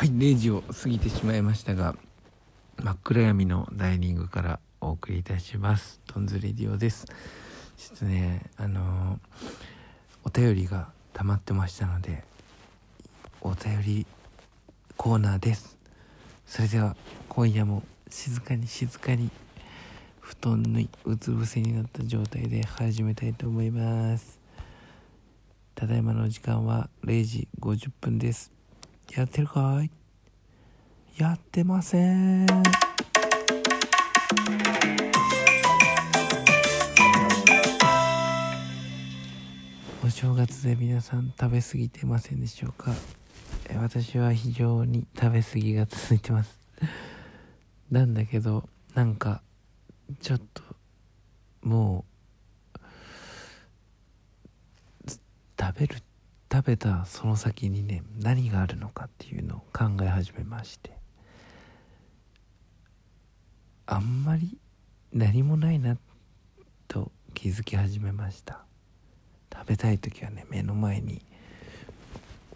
はい0時を過ぎてしまいましたが真っ暗闇のダイニングからお送りいたします。トンズレディオです。ちょっとねあのー、お便りが溜まってましたのでお便りコーナーです。それでは今夜も静かに静かに布団にうつ伏せになった状態で始めたいと思います。ただいまの時間は0時50分です。やってるかい？やってません。お正月で皆さん食べ過ぎてませんでしょうか？私は非常に食べ過ぎが続いてます。なんだけどなんかちょっともう食べるって食べたその先にね何があるのかっていうのを考え始めまして。あんまり何もないなと気づき始めました。食べたい時はね目の前に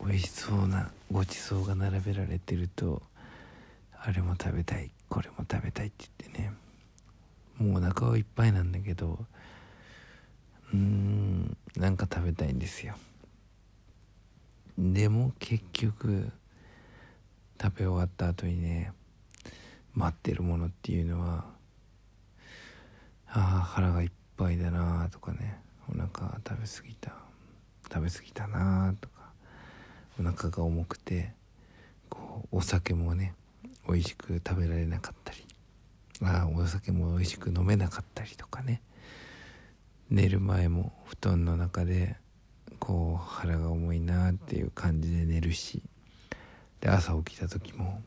美味しそうなごちそうが並べられてるとあれも食べたいこれも食べたいって言ってねもうお腹はいっぱいなんだけどうーんなんか食べたいんですよ。でも結局食べ終わった後にね待ってるものっていうのはああ腹がいっぱいだなとかねお腹食べ過ぎた食べ過ぎたなとかお腹が重くてこうお酒もね美味しく食べられなかったりああお酒も美味しく飲めなかったりとかね寝る前も布団の中でこう腹が重いなっていう感じで寝るしで朝起きた時も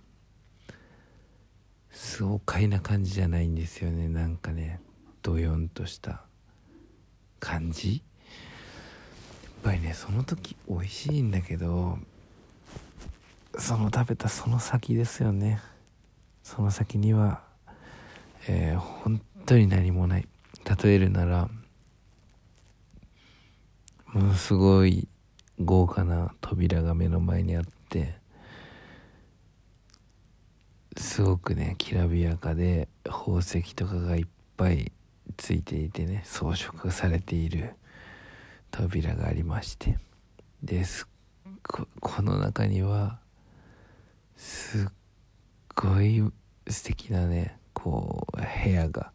爽快な感じじゃないんですよね。なんかねドヨンとした感じ。やっぱりねその時美味しいんだけどその食べたその先ですよね。その先にはえー、本当に何もない。例えるならものすごい豪華な扉が目の前にあってすごくねきらびやかで宝石とかがいっぱいついていてね装飾されている扉がありまして。ですここの中にはすっごい素敵なねこう部屋が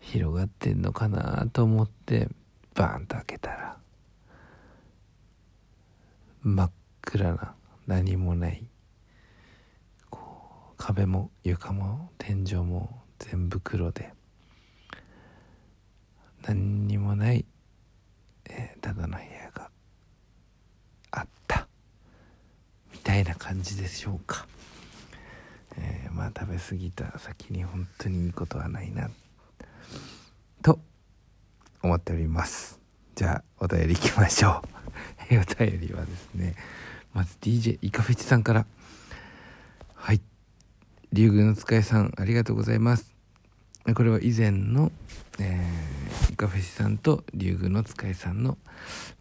広がってんのかなと思ってバーンと開けたら真っ暗な何もないこう壁も床も天井も全部黒で何にもない、えー、ただの部屋があったみたいな感じでしょうか、えー、まあ食べ過ぎた先に本当にいいことはないなと思っております。じゃあお便りいきましょう。お便りはですねまず DJ イカフェチさんから。はい。竜宮の使いさんありがとうございます。これは以前の、えー、イカフェチさんと竜宮の使いさんの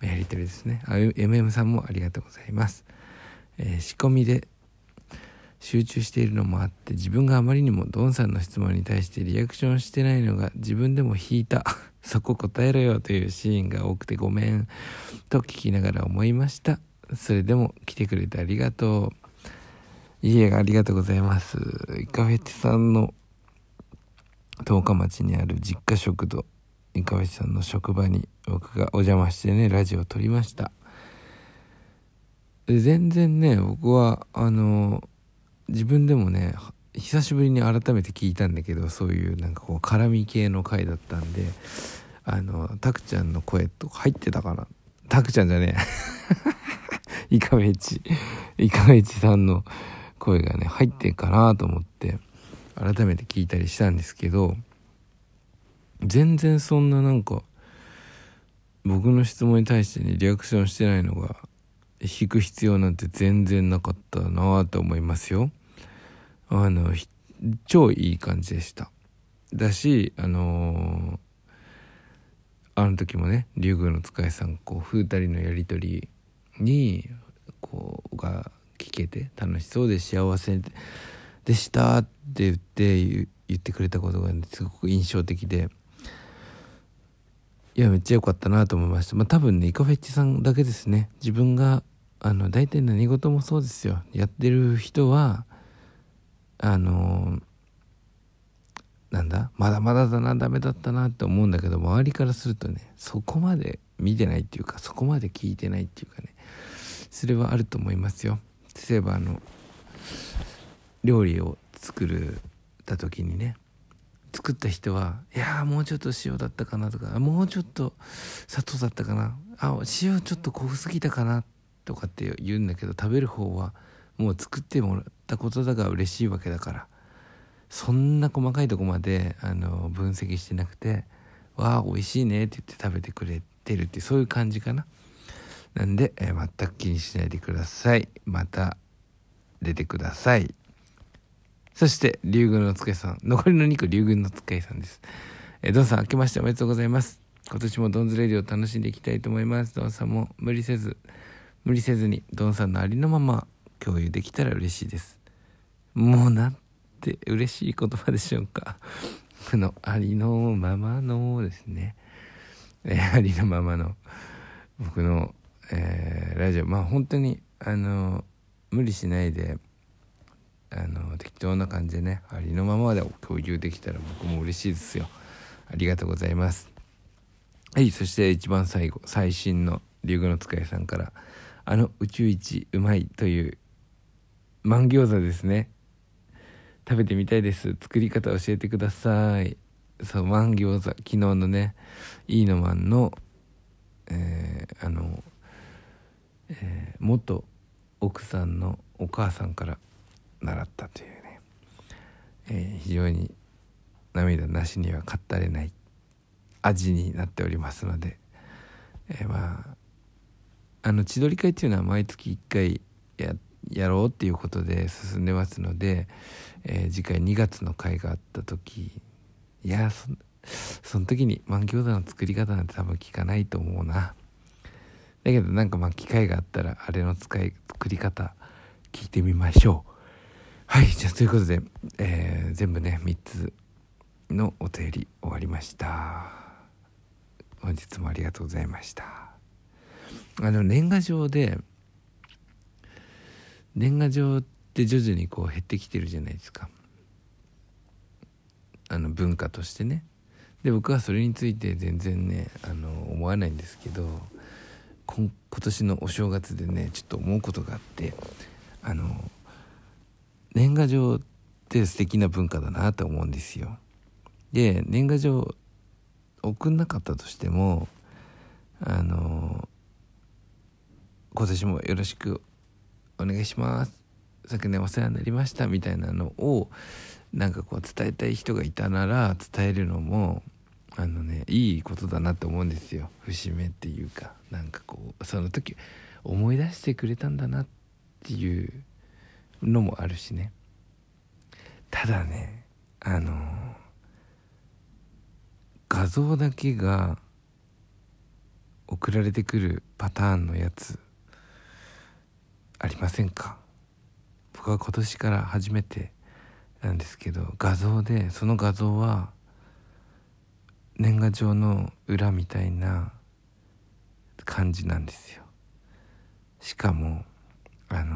やり取りですね。あ MM さんもありがとうございます、えー、仕込みで集中しているのもあって自分があまりにもドンさんの質問に対してリアクションしてないのが自分でも引いた。そこ答えろよというシーンが多くてごめんと聞きながら思いました。それでも来てくれてありがとう。いえありがとうございます。イカフェチさんの十日町にある実家食堂イカフェチさんの職場に僕がお邪魔してねラジオを撮りました。全然ね僕はあの自分でもね久しぶりに改めて聞いたんだけどそういうなんかこう絡み系の回だったんであのタクちゃんの声とか入ってたかな。タクちゃんじゃねえ。イカメチ。イカメチさんの声がね入ってんかなと思って改めて聞いたりしたんですけど全然そんななんか僕の質問に対してねリアクションしてないのが引く必要なんて全然なかったなと思いますよ。あの超いい感じでした。だしあのー、あの時もね竜宮の使いさんこう風たりのやり取りにこうが聞けて楽しそうで幸せでしたって言って言ってくれたことが、ね、すごく印象的で。いやめっちゃ良かったなと思いました。まあ多分ねイカフェッチさんだけですね。自分があの大体何事もそうですよ。やってる人はあのなんだ？まだまだだなダメだったなって思うんだけど周りからするとねそこまで見てないっていうかそこまで聞いてないっていうかねそれはあると思いますよ。例えばあの料理を作るた時にね作った人はいやもうちょっと塩だったかなとかもうちょっと砂糖だったかなあ塩ちょっと濃すぎたかなとかって言うんだけど食べる方はもう作ってもらったことだが嬉しいわけだからそんな細かいとこまであの分析してなくて「わあ美味しいね」って言って食べてくれてるってそういう感じかななんで、えー、全く気にしないでくださいまた出てくださいそして、竜宮の使いさん。残りの2個、竜宮の使いさんです。えー、ドンさん、明けましておめでとうございます。今年もドンズレディを楽しんでいきたいと思います。ドンさんも無理せず、無理せずに、ドンさんのありのまま共有できたら嬉しいです。もうなんて嬉しい言葉でしょうか。このありのままのですね。えー、ありのままの僕の、えー、ラジオ。まあ本当に、あの、無理しないで、あの適当な感じでねありのままで共有できたら僕も嬉しいですよありがとうございますはいそして一番最後最新の竜宮の使いさんからあの宇宙一うまいというマン餃子ですね。食べてみたいです。作り方教えてください。そうマン餃子昨日のねいいのマンのえー、あの、えー、元奥さんのお母さんから習ったというね、えー、非常に涙なしには語れない味になっておりますので、えー、まああの千鳥会っていうのは毎月1回やってやろうっていうことで進んでますので、えー、次回2月の会があった時いやそその時に満餃子の作り方なんて多分聞かないと思うな。だけどなんかまあ機会があったらあれの使い作り方聞いてみましょう。はいじゃあということで、えー、全部ね3つのお便り終わりました。本日もありがとうございました。あの年賀状で年賀状って徐々にこう減ってきてるじゃないですかあの文化としてねで僕はそれについて全然ねあの思わないんですけど今年のお正月でねちょっと思うことがあってあの年賀状って素敵な文化だなと思うんですよ。で年賀状送んなかったとしてもあの今年もよろしくお願いします。昨年お世話になりましたみたいなのをなんかこう伝えたい人がいたなら伝えるのもあのねいいことだなって思うんですよ。節目っていうか。なんかこうその時思い出してくれたんだなっていうのもあるしね。ただねあの画像だけが送られてくるパターンのやつありませんか？僕は今年から初めてなんですけど画像でその画像は年賀状の裏みたいな感じなんですよ。しかもあの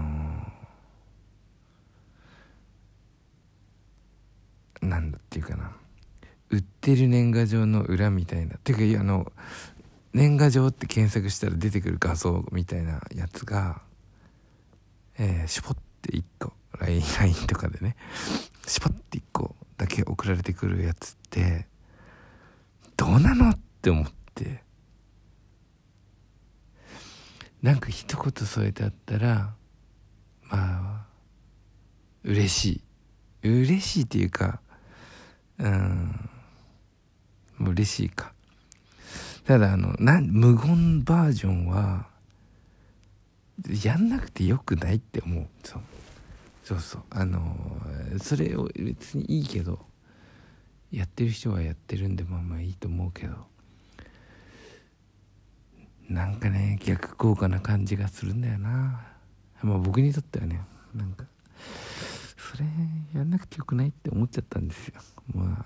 ーなんだっていうかな。売ってる年賀状の裏みたいな。っていうかあの年賀状って検索したら出てくる画像みたいなやつがえー、しぽって1個 LINE, とかでねしぽって1個だけ送られてくるやつってどうなのって思って。なんか一言添えてあったらまあ嬉しい。嬉しいっていうかうん嬉しいか。ただあのな無言バージョンはやんなくてよくないって思う。そう。そうそう。あのそれを別にいいけどやってる人はやってるんでまあまあいいと思うけどなんかね逆効果な感じがするんだよな。まあ僕にとってはねなんかそれやんなくてよくないって思っちゃったんですよ。まあ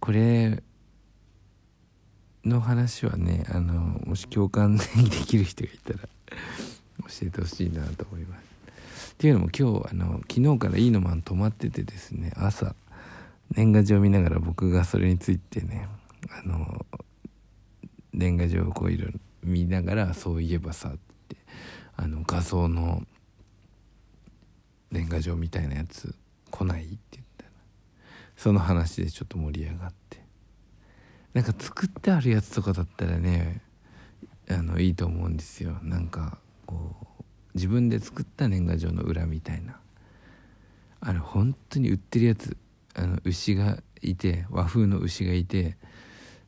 これの話はねあのもし共感できる人がいたら教えてほしいなと思います。っていうのも今日あの昨日からいいのマン泊まっててですね朝年賀状見ながら僕がそれについてねあの年賀状をこういろいろ見ながらそういえばさってあの画像の年賀状みたいなやつ来ないって言ったらその話でちょっと盛り上がってなんか作ってあるやつとかだったらねあのいいと思うんですよ。なんかこう自分で作った年賀状の裏みたいな。あれ本当に売ってるやつあの牛がいて和風の牛がいて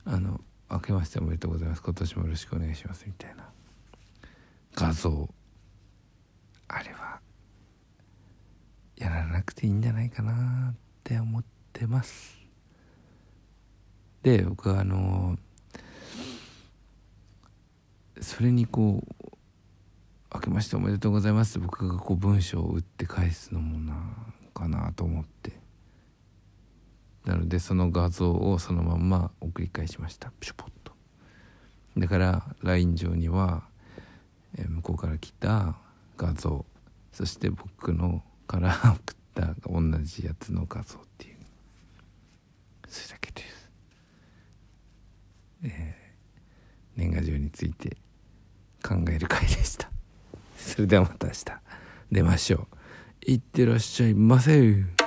あの「明けましておめでとうございます。今年もよろしくお願いします」みたいな。画像。あれはやらなくていいんじゃないかなって思ってます。で僕はあのそれにこう「明けましておめでとうございます」って僕がこう文章を打って返すのもなかなと思って。なのでその画像をそのまんま送り返しました。ピシュポッと。だから LINE 上には向こうから来た画像。そして僕のから 送った同じやつの画像っていうそれだけです、えジオについて考える回でした。それではまた明日。出ましょう。いってらっしゃいませ。